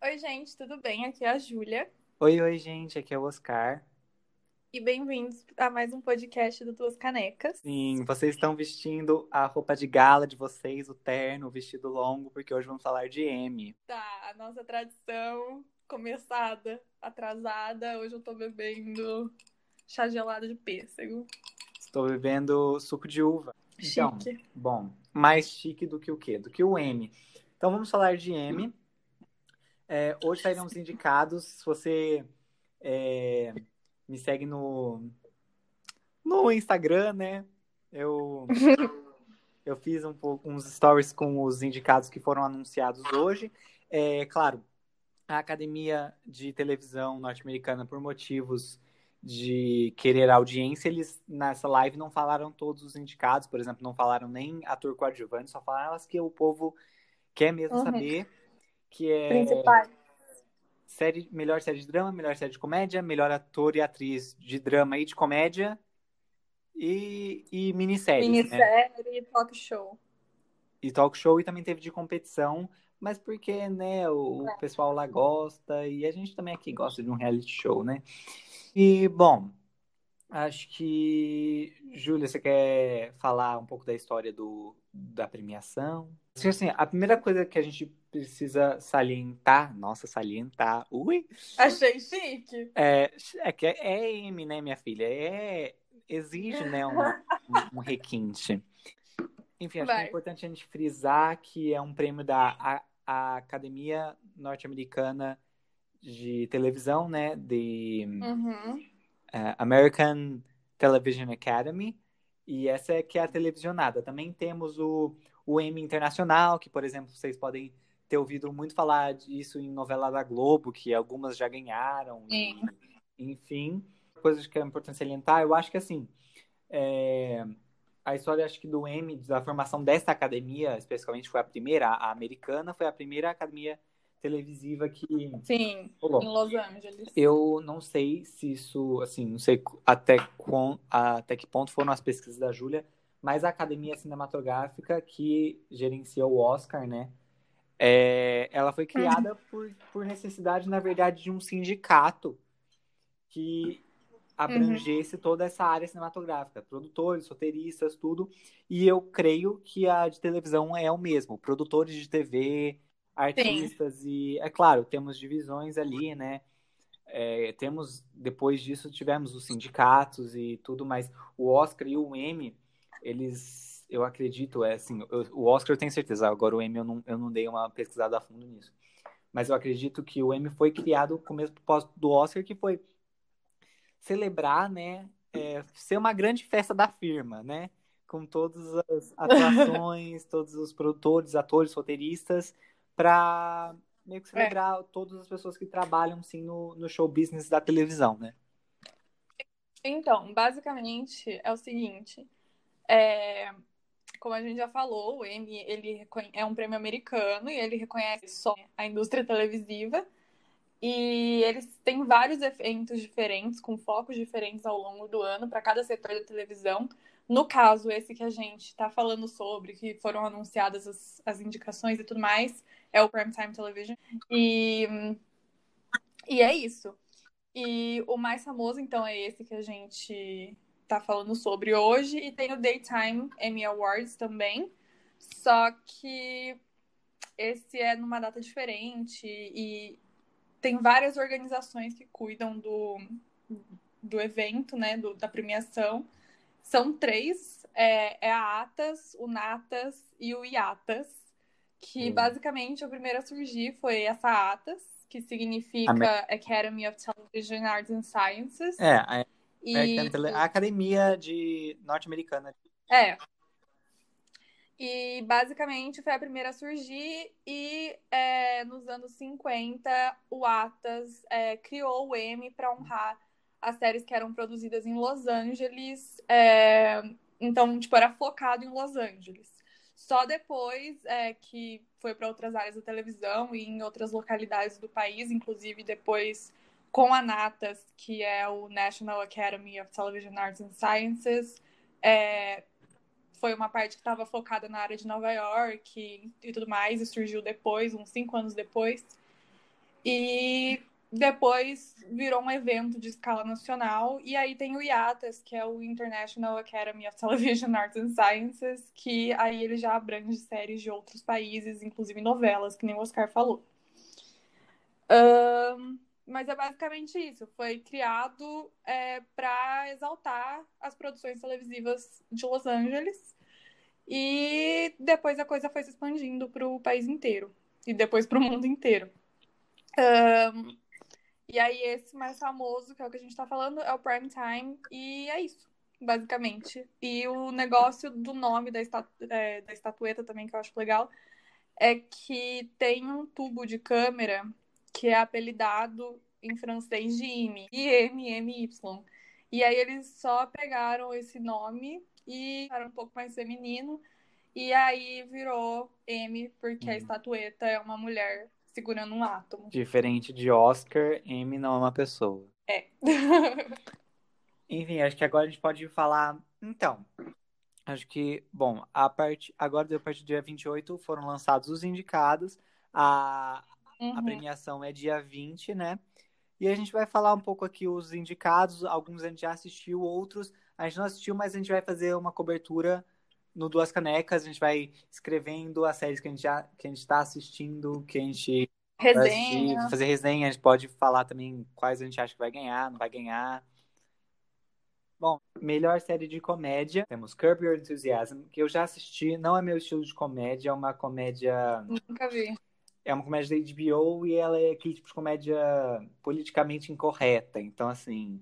Oi, gente, tudo bem? Aqui é a Júlia. Oi, oi, gente, aqui é o Oscar. E bem-vindos a mais um podcast do Duas Canecas. Sim, vocês estão vestindo a roupa de gala de vocês, o terno, o vestido longo, porque hoje vamos falar de M. Tá, a nossa tradição começada, atrasada. Hoje eu tô bebendo chá gelado de pêssego. Estou bebendo suco de uva. Então, Chique. bom, mais chique do que o quê? Do que o M. Então vamos falar de M. É, hoje saíram os indicados. Se você é, me segue no, no Instagram, né? Eu, eu fiz um pouco, uns stories com os indicados que foram anunciados hoje. É claro, a Academia de Televisão Norte-Americana, por motivos de querer audiência, eles nessa live não falaram todos os indicados, por exemplo, não falaram nem ator coadjuvante, só falaram as que o povo quer mesmo Uhum. saber, que é Principais. série, melhor série de drama, melhor série de comédia, melhor ator e atriz de drama e de comédia e, e minisséries, né? Minissérie e talk show. E talk show e também teve de competição, mas porque, né, o, o pessoal lá gosta e a gente também aqui gosta de um reality show, né? E, bom, acho que, Júlia, você quer falar um pouco da história do, da premiação? Assim, a primeira coisa que a gente precisa salientar, nossa, salientar, ui, Achei chique. é, é que é M, né, minha filha? É, exige, né, um, um, um requinte. Enfim, acho que é importante a gente frisar que é um prêmio da a, a Academia Norte-Americana de Televisão, né, de Uhum. Eh, American Television Academy, e essa é que é a televisionada. Também temos o, o Emmy Internacional, que, por exemplo, vocês podem ter ouvido muito falar disso em novela da Globo, que algumas já ganharam, e- enfim. Coisas que é importante salientar, eu acho que assim, é, a história acho que do Emmy, da formação desta academia, especificamente foi a primeira, a americana, foi a primeira academia televisiva que Sim, em Los Angeles. Eu não sei se isso, assim, não sei até, com, até que ponto foram as pesquisas da Júlia, mas a Academia Cinematográfica que gerencia o Oscar, né? é, ela foi criada por, por necessidade, na verdade, de um sindicato que abrangesse toda essa área cinematográfica, produtores, roteiristas, tudo. E eu creio que a de televisão é o mesmo, produtores de TV, artistas e, é claro, temos divisões ali, né? É, temos depois disso tivemos os sindicatos e tudo, mas o Oscar e o Emmy, eles, eu acredito, é assim, eu- o Oscar eu tenho certeza, agora o Emmy eu não, eu não dei uma pesquisada a fundo nisso, mas eu acredito que o Emmy foi criado com o mesmo propósito do Oscar, que foi celebrar, né, é, ser uma grande festa da firma, né, com todas as atrações, todos os produtores, atores, roteiristas, para meio que celebrar todas as pessoas que trabalham, sim, no, no show business da televisão, né. Então, basicamente é o seguinte, é, como a gente já falou, o Emmy ele é um prêmio americano e ele reconhece só a indústria televisiva e eles têm vários eventos diferentes, com focos diferentes ao longo do ano para cada setor da televisão. No caso, esse que a gente está falando sobre, que foram anunciadas as, as indicações e tudo mais, é o Primetime Television. E, e é isso. E o mais famoso, então, é esse que a gente tá falando sobre hoje. E tem o Daytime Emmy Awards também. Só que esse é numa data diferente e tem várias organizações que cuidam do, do evento, né? do- da premiação. São três. É, é a ATAS, o NATAS e o IATAS. Que Hum. basicamente o primeiro a surgir foi essa ATAS, que significa Amer- Academy of Television Arts and Sciences. É, a, E, a Academia de Norte-Americana. é. E basicamente foi a primeira a surgir, e é, nos anos 50 o Atas é, criou o Emmy para honrar as séries que eram produzidas em Los Angeles. é, então, tipo, era focado em Los Angeles. Só depois é, que foi para outras áreas da televisão e em outras localidades do país, inclusive depois com a NATAS, que é o National Academy of Television Arts and Sciences, é, foi uma parte que estava focada na área de Nova York e, e tudo mais, e surgiu depois, uns cinco anos depois. E depois virou um evento de escala nacional. E aí tem o IATAS, que é o International Academy of Television Arts and Sciences, que aí ele já abrange séries de outros países, inclusive novelas, que nem o Oscar falou. Um, mas é basicamente isso. Foi criado é, para exaltar as produções televisivas de Los Angeles. E depois a coisa foi se expandindo para o país inteiro. E depois para o mundo inteiro. Um, e aí, esse mais famoso, que é o que a gente tá falando, é o Prime Time. E é isso, basicamente. E o negócio do nome da, estatu é, da estatueta também, que eu acho legal, é que tem um tubo de câmera que é apelidado em francês de IMI, I-M-M-Y. E aí eles só pegaram esse nome e era um pouco mais feminino. E aí virou M, porque a uhum. estatueta é uma mulher segurando um átomo. Diferente de Oscar, M não é uma pessoa. É. Enfim, acho que agora a gente pode falar. Então, acho que, bom, a parte agora, a partir do dia 28, foram lançados os indicados. A, uhum. a premiação é dia 20, né? E a gente vai falar um pouco aqui os indicados. Alguns a gente já assistiu, outros a gente não assistiu, mas a gente vai fazer uma cobertura no Duas Canecas, a gente vai escrevendo as séries que a gente já que a gente está assistindo, que a gente resenha. Assistir, fazer resenha, a gente pode falar também quais a gente acha que vai ganhar, não vai ganhar. Bom, melhor série de comédia, temos Curb Your Enthusiasm, que eu já assisti, não é meu estilo de comédia, é uma comédia... Nunca vi. É uma comédia da HBO e ela é aquele tipo de comédia politicamente incorreta, então assim...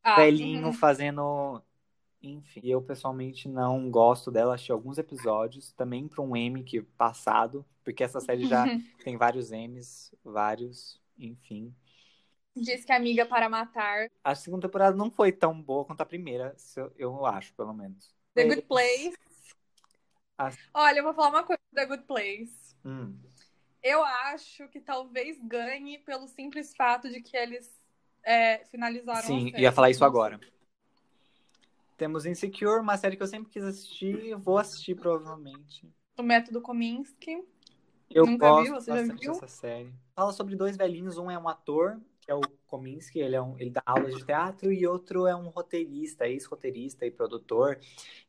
Ah, velhinho uhum. fazendo enfim, eu pessoalmente não gosto dela, achei alguns episódios, também para um M que passado, porque essa série já tem vários M's, vários, enfim. Diz que Amiga para Matar. A segunda temporada não foi tão boa quanto a primeira, eu acho, pelo menos. The Good Place. Olha, eu vou falar uma coisa The Good Place. Hum. Eu acho que talvez ganhe pelo simples fato de que eles é, finalizaram Sim, ia falar isso agora. Temos Insecure, uma série que eu sempre quis assistir, vou assistir provavelmente. O Método Kominsky. Eu Nunca gosto vi, você bastante já viu? dessa série. Fala sobre dois velhinhos, um é um ator, que é o Kominsky, ele, é um, ele dá aulas de teatro, e outro é um roteirista, ex-roteirista e produtor.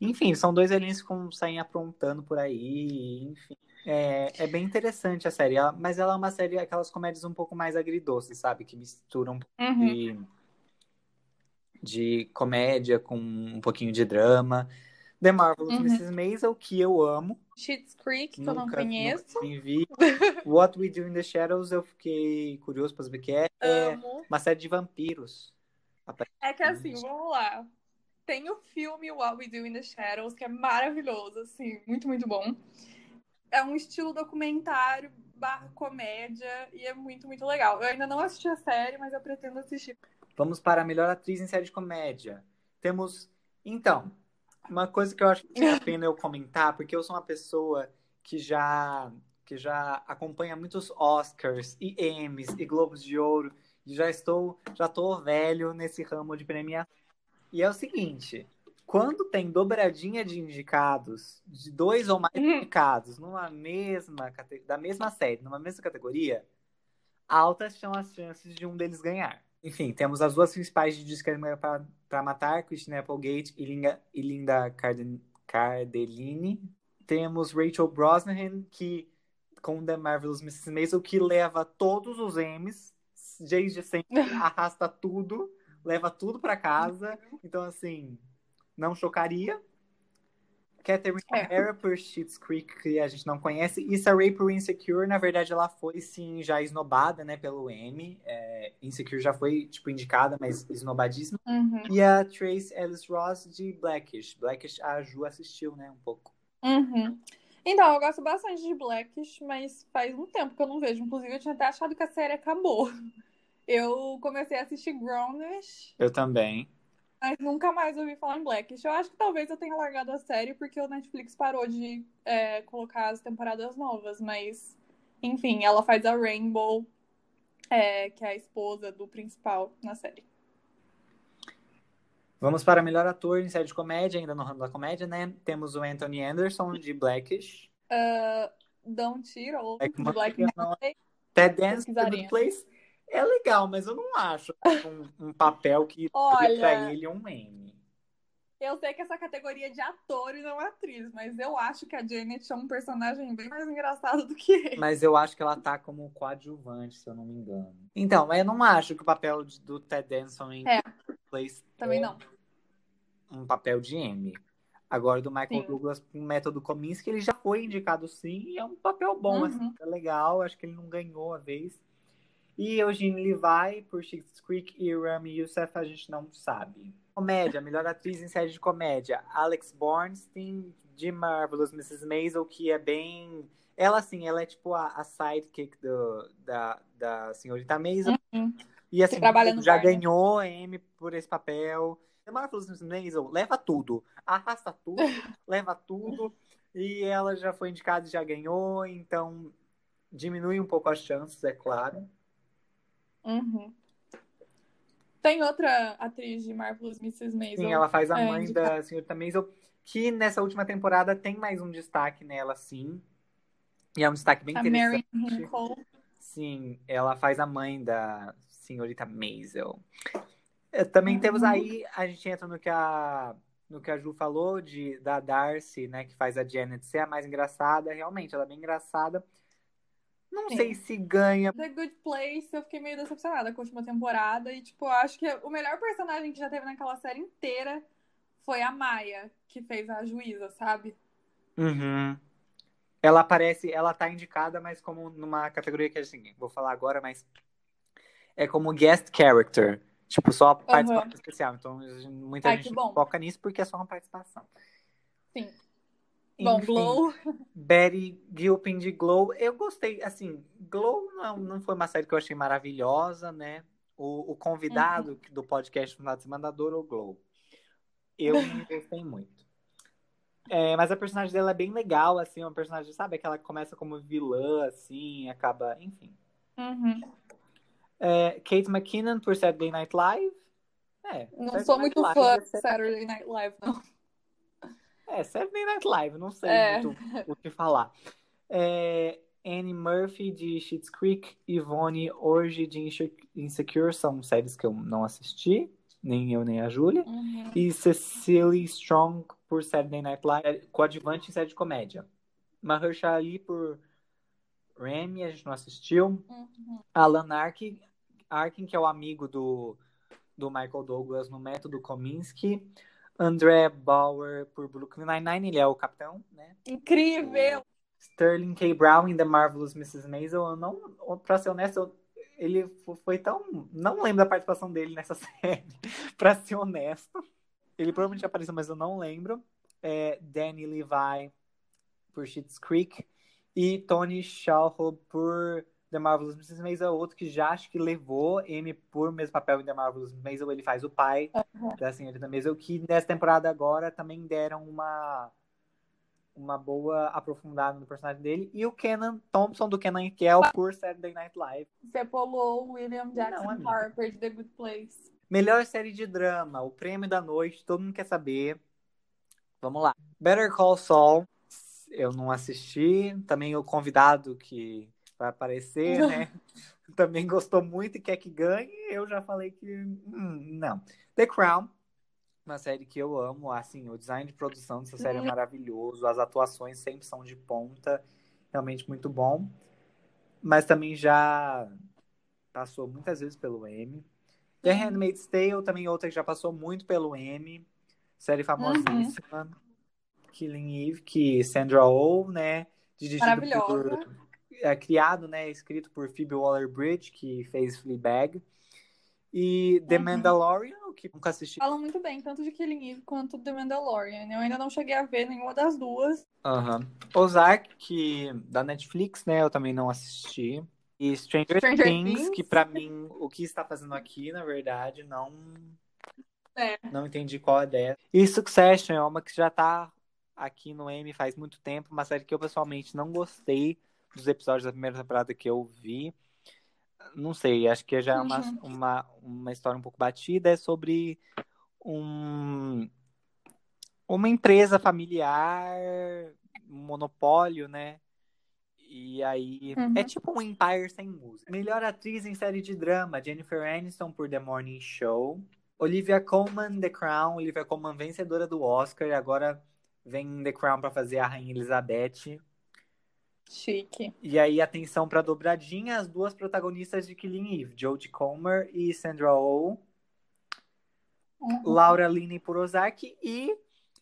Enfim, são dois velhinhos que saem aprontando por aí, enfim. É, é bem interessante a série, ela, mas ela é uma série, aquelas comédias um pouco mais agridoces, sabe? Que misturam um pouco uhum. de de comédia com um pouquinho de drama. The Marvelous uhum. Mrs. Maisel, que eu amo. Schitt's Creek, que nunca, eu não conheço. Nunca vi. What We Do in the Shadows, eu fiquei curioso pra saber o que é. É uma série de vampiros. É que assim, vamos lá. Tem o filme What We Do in the Shadows, que é maravilhoso, assim, muito, muito bom. É um estilo documentário barra comédia e é muito, muito legal. Eu ainda não assisti a série, mas eu pretendo assistir. Vamos para a melhor atriz em série de comédia. Temos. Então, uma coisa que eu acho que vale a pena eu comentar, porque eu sou uma pessoa que já que já acompanha muitos Oscars e Emmys e Globos de Ouro e já estou já tô velho nesse ramo de premiação. E é o seguinte, quando tem dobradinha de indicados, de dois ou mais uhum. indicados numa mesma da mesma série, numa mesma categoria, altas são as chances de um deles ganhar. Enfim, temos as duas principais de Disque para Matar, Christina Applegate e Linda, e Linda Carden, Cardellini. Temos Rachel Brosnahan, que com The Marvelous Mrs. Maisel, que leva todos os M's, desde sempre, arrasta tudo, leva tudo para casa. Então, assim, não chocaria. Catherine é. O'Hara por Schitt's Creek, que a gente não conhece. E Ray por Insecure, na verdade, ela foi, sim, já esnobada, né, pelo M. É, Insecure já foi, tipo, indicada, mas esnobadíssima. Uhum. E a Trace Ellis Ross de Blackish. Blackish, a Ju assistiu, né, um pouco. Uhum. Então, eu gosto bastante de Blackish, mas faz um tempo que eu não vejo. Inclusive, eu tinha até achado que a série acabou. Eu comecei a assistir Grownish. Eu também. Mas nunca mais ouvi falar em Blackish. Eu acho que talvez eu tenha largado a série porque o Netflix parou de é, colocar as temporadas novas. Mas, enfim, ela faz a Rainbow, é, que é a esposa do principal na série. Vamos para melhor ator em série de comédia, ainda no ramo da comédia, né? Temos o Anthony Anderson, de Blackish. Uh, Don Cheadle, de Black Monday. Ted Dance. Good Place é legal, mas eu não acho um, um papel que Olha. pra ele um Emmy. Eu sei que essa categoria é de ator e não atriz, mas eu acho que a Janet é um personagem bem mais engraçado do que ele. Mas eu acho que ela tá como coadjuvante, se eu não me engano. Então, eu não acho que o papel de- do Ted Danson em É. Place Também é não. um papel de Emmy. Agora, do Michael Sim. Douglas com o método Kominsky, ele já foi indicado sim, e é um papel bom, Uhum. assim, é legal, acho que ele não ganhou a vez. E Eugene Levi, por Schitt's Creek, e Rami Youssef, a gente não sabe. Comédia, melhor atriz em série de comédia, Alex Bornstein, de Marvelous Mrs. Maisel, que é bem... Ela, assim, ela é tipo a, a sidekick do, da, da senhorita Maisel. Uhum. E assim, já bar, né? ganhou Emmy por esse papel. The Marvelous Mrs. Maisel leva tudo. Arrasta tudo, leva tudo. E ela já foi indicada e já ganhou, então diminui um pouco as chances, é claro. Uhum. Tem outra atriz de Marvelous Mrs. Maisel. Sim, ela faz a É, mãe indicada. da senhorita Maisel, que nessa última temporada tem mais um destaque nela, sim. E é um destaque bem A interessante. Mary Hinkle. Sim, ela faz a mãe da senhorita Maisel. Eh, Também Uhum. temos aí, a gente entra no que a, no que a Ju falou, de, da Darcy, né, que faz a Janet ser a mais engraçada. Realmente, ela é bem engraçada. Não Sim. sei se ganha. The Good Place, eu fiquei meio decepcionada com a última temporada. E, tipo, eu acho que o melhor personagem que já teve naquela série inteira foi a Maia, que fez a juíza, sabe? Uhum. Ela aparece, ela tá indicada, mas como numa categoria que assim, vou falar agora, mas é como guest character. Tipo, só participação especial. Então, muita Ai, gente foca nisso porque é só uma participação. Sim. Bom, Enfim, Glow. Betty Gilpin de Glow, eu gostei, assim, Glow não, não foi uma série que eu achei maravilhosa, né? O, o convidado Uhum. do podcast final de semana adorou Glow. Eu não gostei muito. É, mas a personagem dela é bem legal, assim, uma personagem, sabe, aquela que começa como vilã, assim, acaba, enfim. Uhum. É, Kate McKinnon por Saturday Night Live. É, Não Saturday sou Night muito Live fã é de Saturday Night Live, não. É, Saturday Night Live, não sei É. muito o que falar. É, Annie Murphy de Schitt's Creek, Yvonne Orji de Inse- Insecure, são séries que eu não assisti, nem eu nem a Júlia. Uhum. E Cecily Strong por Saturday Night Live, é, coadjuvante em série de comédia. Mahershala Ali por Remy, a gente não assistiu. Uhum. Alan Arkin, Arkin que é o amigo do, do Michael Douglas no Método Kominsky. André Bauer por Brooklyn Nine-Nine, ele é o capitão, né? Incrível! Sterling K. Brown em The Marvelous Mrs. Maisel, eu não, pra ser honesto, ele fo- foi tão. Não lembro da participação dele nessa série, pra ser honesto. Ele provavelmente apareceu, mas eu não lembro. É, Danny Levi por Schitt's Creek e Tony Shalhoub por The Marvelous Mrs. Maisel, outro que já acho que levou M por mesmo papel em The Marvelous. Maisel, ele faz o pai Uhum. da senhorita Maisel, que nessa temporada agora também deram uma uma boa aprofundada no personagem dele. E o Kenan Thompson, do Kenan Kel, por Saturday Night Live. Você pulou o William Jackson Não, amiga. Harper de The Good Place. Melhor série de drama, o prêmio da noite, todo mundo quer saber. Vamos lá. Better Call Saul, eu não assisti. Também o convidado que vai aparecer, né? Também gostou muito e quer que ganhe. Eu já falei que hum, não. The Crown, uma série que eu amo. Assim, o design de produção dessa série é maravilhoso. As atuações sempre são de ponta. Realmente muito bom. Mas também já passou muitas vezes pelo M. The Handmaid's Tale, também outra que já passou muito pelo M. Série famosíssima. Killing Eve, que Sandra Oh, né? Dirigido Maravilhosa. por... É, criado, né? Escrito por Phoebe Waller-Bridge, que fez Fleabag. E The Uhum. Mandalorian, que nunca assisti. Falam muito bem, tanto de Killing Eve quanto de Mandalorian. Eu ainda não cheguei a ver nenhuma das duas. Aham. Ozark, que da Netflix, né? Eu também não assisti. E Stranger, Stranger Things, Things. que pra mim, o que está fazendo aqui, na verdade, não É. não entendi qual é dessa. E Succession é uma que já tá aqui no M faz muito tempo, uma série que eu pessoalmente não gostei dos episódios da primeira temporada que eu vi. Não sei, acho que já é uma, Uhum. uma, uma história um pouco batida. É sobre um, uma empresa familiar, um monopólio, né? E aí, Uhum. é tipo um Empire sem música. Melhor atriz em série de drama, Jennifer Aniston por The Morning Show. Olivia Colman, The Crown. Olivia Colman, vencedora do Oscar. E agora vem em The Crown pra fazer a Rainha Elizabeth. Chique. E aí, atenção pra dobradinha, as duas protagonistas de Killing Eve, Jodie Comer e Sandra Oh. Uhum. Laura Linney por Ozark e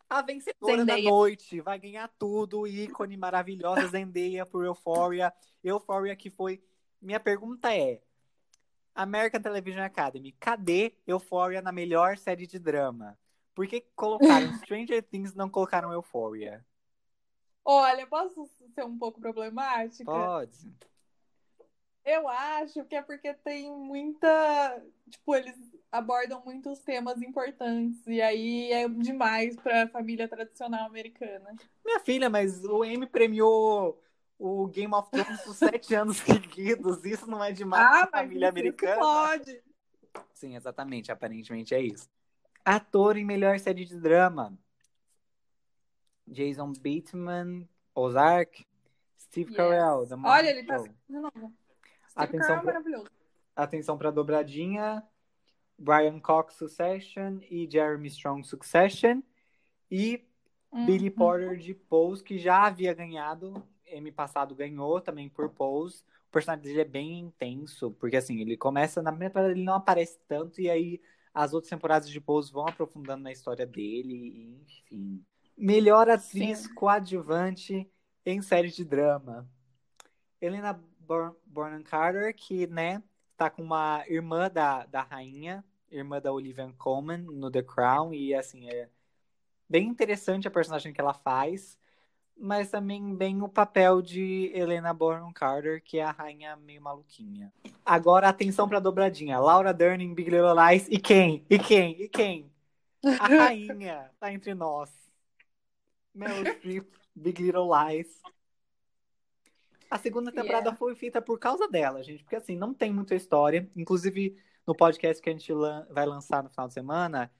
a vencedora da noite. Vai ganhar tudo, ícone maravilhosa Zendaya por Euphoria. Euphoria que foi... Minha pergunta é, American Television Academy, cadê Euphoria na melhor série de drama? Por que colocaram Stranger Things e não colocaram Euphoria? Olha, posso ser um pouco problemática? Pode. Eu acho que é porque tem muita. Tipo, eles abordam muitos temas importantes. E aí é demais pra família tradicional americana. Minha filha, mas o Emmy premiou o Game of Thrones por sete anos seguidos. Isso não é demais Ah, pra família americana? pode. Sim, exatamente. Aparentemente é isso. Ator em melhor série de drama. Jason Bateman, Ozark. Steve Yes. Carell, Olha, ele tá. De novo. Steve Atenção Carell é pra- maravilhoso. Atenção pra dobradinha. Brian Cox, Succession. E Jeremy Strong, Succession. E Billy Uhum. Porter de Pose, que já havia ganhado. Emmy passado ganhou também por Pose. O personagem dele é bem intenso, porque assim, ele começa na primeira temporada, ele não aparece tanto, e aí as outras temporadas de Pose vão aprofundando na história dele, e, enfim. Melhor atriz Sim. coadjuvante em série de drama. Helena Bonham Carter, que, né, tá com uma irmã da, da rainha, irmã da Olivia Colman no The Crown, e assim, é bem interessante a personagem que ela faz, mas também bem o papel de Helena Bonham Carter, que é a rainha meio maluquinha. Agora, atenção pra dobradinha. Laura Dern em Big Little Lies. E quem? E quem? E quem? A rainha tá entre nós. Meryl Streep, Big Little Lies. A segunda temporada Yeah. foi feita por causa dela, gente, porque assim, não tem muita história. Inclusive, no podcast que a gente lan- vai lançar no final de semana,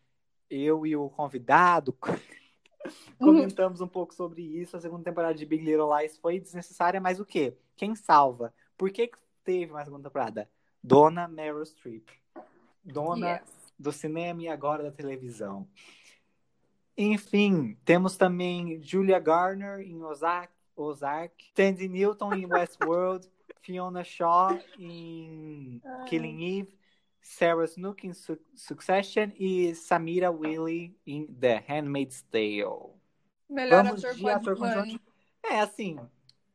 eu e o convidado comentamos um pouco sobre isso. A segunda temporada de Big Little Lies foi desnecessária, mas o quê? Quem salva? Por que que teve uma segunda temporada? Dona Meryl Streep. Dona Yes. do cinema e agora da televisão. Enfim, temos também Julia Garner em Ozark, Ozark Tandy Newton em Westworld, Fiona Shaw em Killing Eve, Sarah Snook em Su- Succession e Samira Wiley em The Handmaid's Tale. Melhor Vamos ator de ator coadjuvante. É, assim,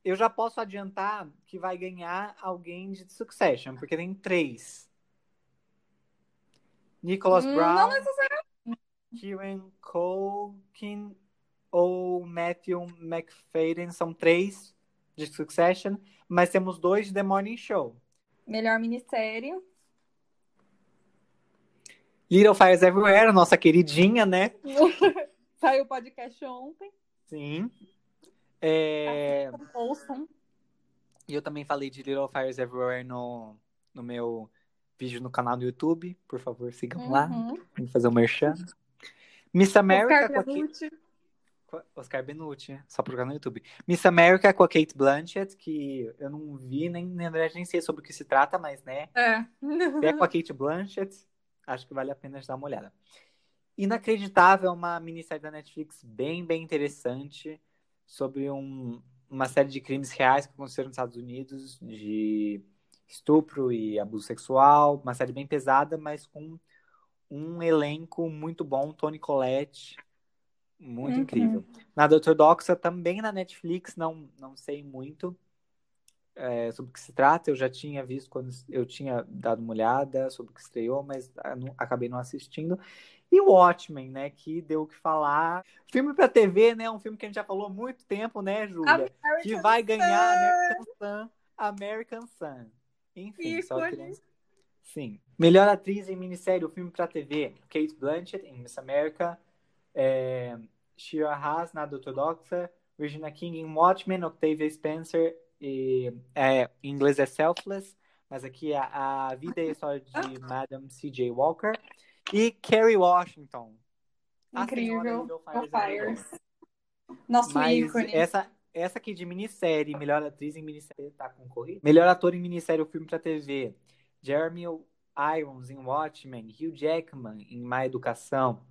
eu já posso adiantar que vai ganhar alguém de Succession, porque tem três. Nicholas Hum, Brown, não Kieran Culkin ou Matthew McFadden, são três de Succession, mas temos dois de The Morning Show. Melhor minissérie. Little Fires Everywhere, nossa queridinha, né? Saiu o podcast ontem. Sim. É... Ouçam. E eu também falei de Little Fires Everywhere no, no meu vídeo no canal do YouTube. Por favor, sigam lá. Uhum. Tem que fazer o merchan. Miss America Oscar com a Kate... Oscar Benucci, só procurar no YouTube. Miss America com a Kate Blanchett, que eu não vi, nem, na verdade nem sei sobre o que se trata, mas né, É. se é com a Kate Blanchett, acho que vale a pena dar uma olhada. Inacreditável, uma minissérie da Netflix bem, bem interessante, sobre um, uma série de crimes reais que aconteceram nos Estados Unidos, de estupro e abuso sexual, uma série bem pesada, mas com um elenco muito bom, Tony Collette, muito Uhum. incrível. Nada ortodoxa, também na Netflix, não, não sei muito é, sobre o que se trata. Eu já tinha visto quando eu tinha dado uma olhada sobre o que estreou, mas ah, não- acabei não assistindo. E o Watchmen, né, que deu o que falar. Filme pra TV, né, um filme que a gente já falou há muito tempo, né, Júlia? Que vai ganhar Sun. American Sun. American Sun. Enfim, só Ícone. queria... Sim. Melhor atriz em minissérie, o filme pra TV. Kate Blanchett em Miss America. É... Shira Haas, Nada Ortodoxa. Regina King em Watchmen. Octavia Spencer, e, é, em inglês é Selfless. Mas aqui é a vida e a história de Madam C.J. Walker. E Kerry Washington. A Incrível. Everywhere. Fires. Nosso Mas ícone. essa, essa aqui de minissérie, melhor atriz em minissérie, tá concorrida. Melhor ator em minissérie ou filme pra TV. Jeremy Irons em Watchmen, Hugh Jackman em Má Educação,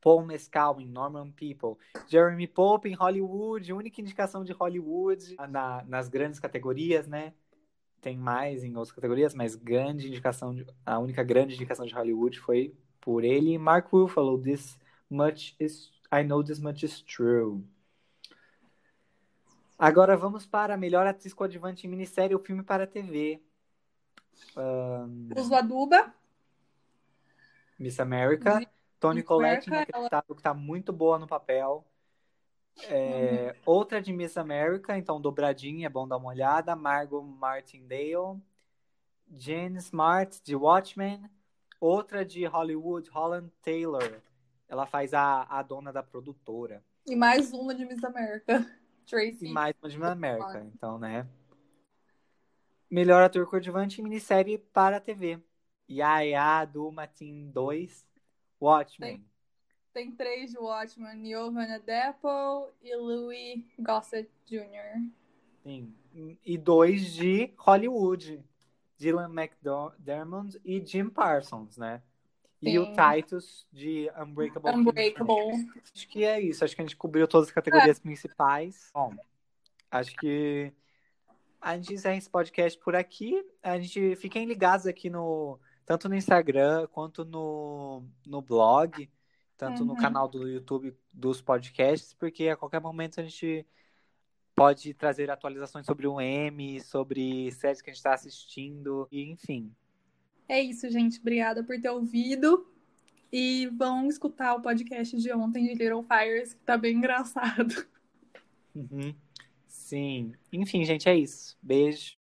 Paul Mescal em Normal People, Jeremy Pope em Hollywood, única indicação de Hollywood na, nas grandes categorias, né? Tem mais em outras categorias, mas grande indicação, de, a única grande indicação de Hollywood foi por ele. Mark Ruffalo, This Much is I Know This Much is True. Agora vamos para a melhor atriz coadjuvante em minissérie ou filme para TV. Um, Uso Aduba. Miss America. Miss Toni Collette, America, inacreditável, que tá muito boa no papel. É, Outra de Miss America, então dobradinha, é bom dar uma olhada. Margot Martindale. Jane Smart, de Watchmen. Outra de Hollywood, Holland Taylor. Ela faz a, a dona da produtora. E mais uma de Miss America. Tracy. E mais uma de Miss America, então, né? Melhor ator coadjuvante em minissérie para a TV. Yaya do Matin 2, Watchmen. Tem três de Watchmen. Giovanna Deppel e Louis Gossett Jr. Sim. E dois de Hollywood. Dylan McDermott e Jim Parsons, né? E o Sim. Titus de Unbreakable. Unbreakable. Acho que é isso. Acho que a gente cobriu todas as categorias principais. Bom, acho que a gente encerra esse podcast por aqui. A gente fiquem ligados aqui no tanto no Instagram quanto no, no blog, tanto no Uhum. canal do YouTube dos podcasts, porque a qualquer momento a gente pode trazer atualizações sobre o M, sobre séries que a gente está assistindo, e enfim. É isso, gente. Obrigada por ter ouvido. E vão escutar o podcast de ontem de Little Fires, que tá bem engraçado. Uhum. Sim. Enfim, gente, é isso. Beijo.